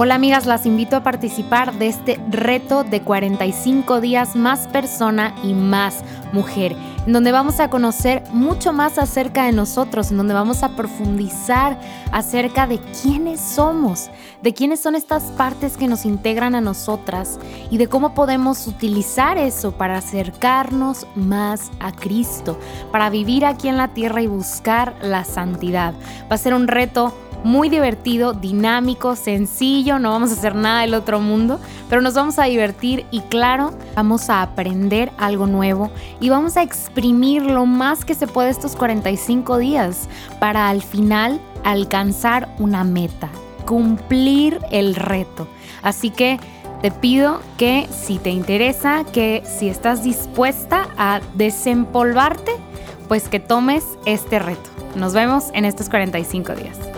Hola amigas, las invito a participar de este reto de 45 días más persona y más mujer, en donde vamos a conocer mucho más acerca de nosotros, en donde vamos a profundizar acerca de quiénes somos, de quiénes son estas partes que nos integran a nosotras y de cómo podemos utilizar eso para acercarnos más a Cristo, para vivir aquí en la tierra y buscar la santidad. Va a ser un reto muy divertido, dinámico, sencillo, no vamos a hacer nada del otro mundo, pero nos vamos a divertir y claro, vamos a aprender algo nuevo y vamos a exprimir lo más que se puede estos 45 días para al final alcanzar una meta, cumplir el reto. Así que te pido que si te interesa, que si estás dispuesta a desempolvarte, pues que tomes este reto. Nos vemos en estos 45 días.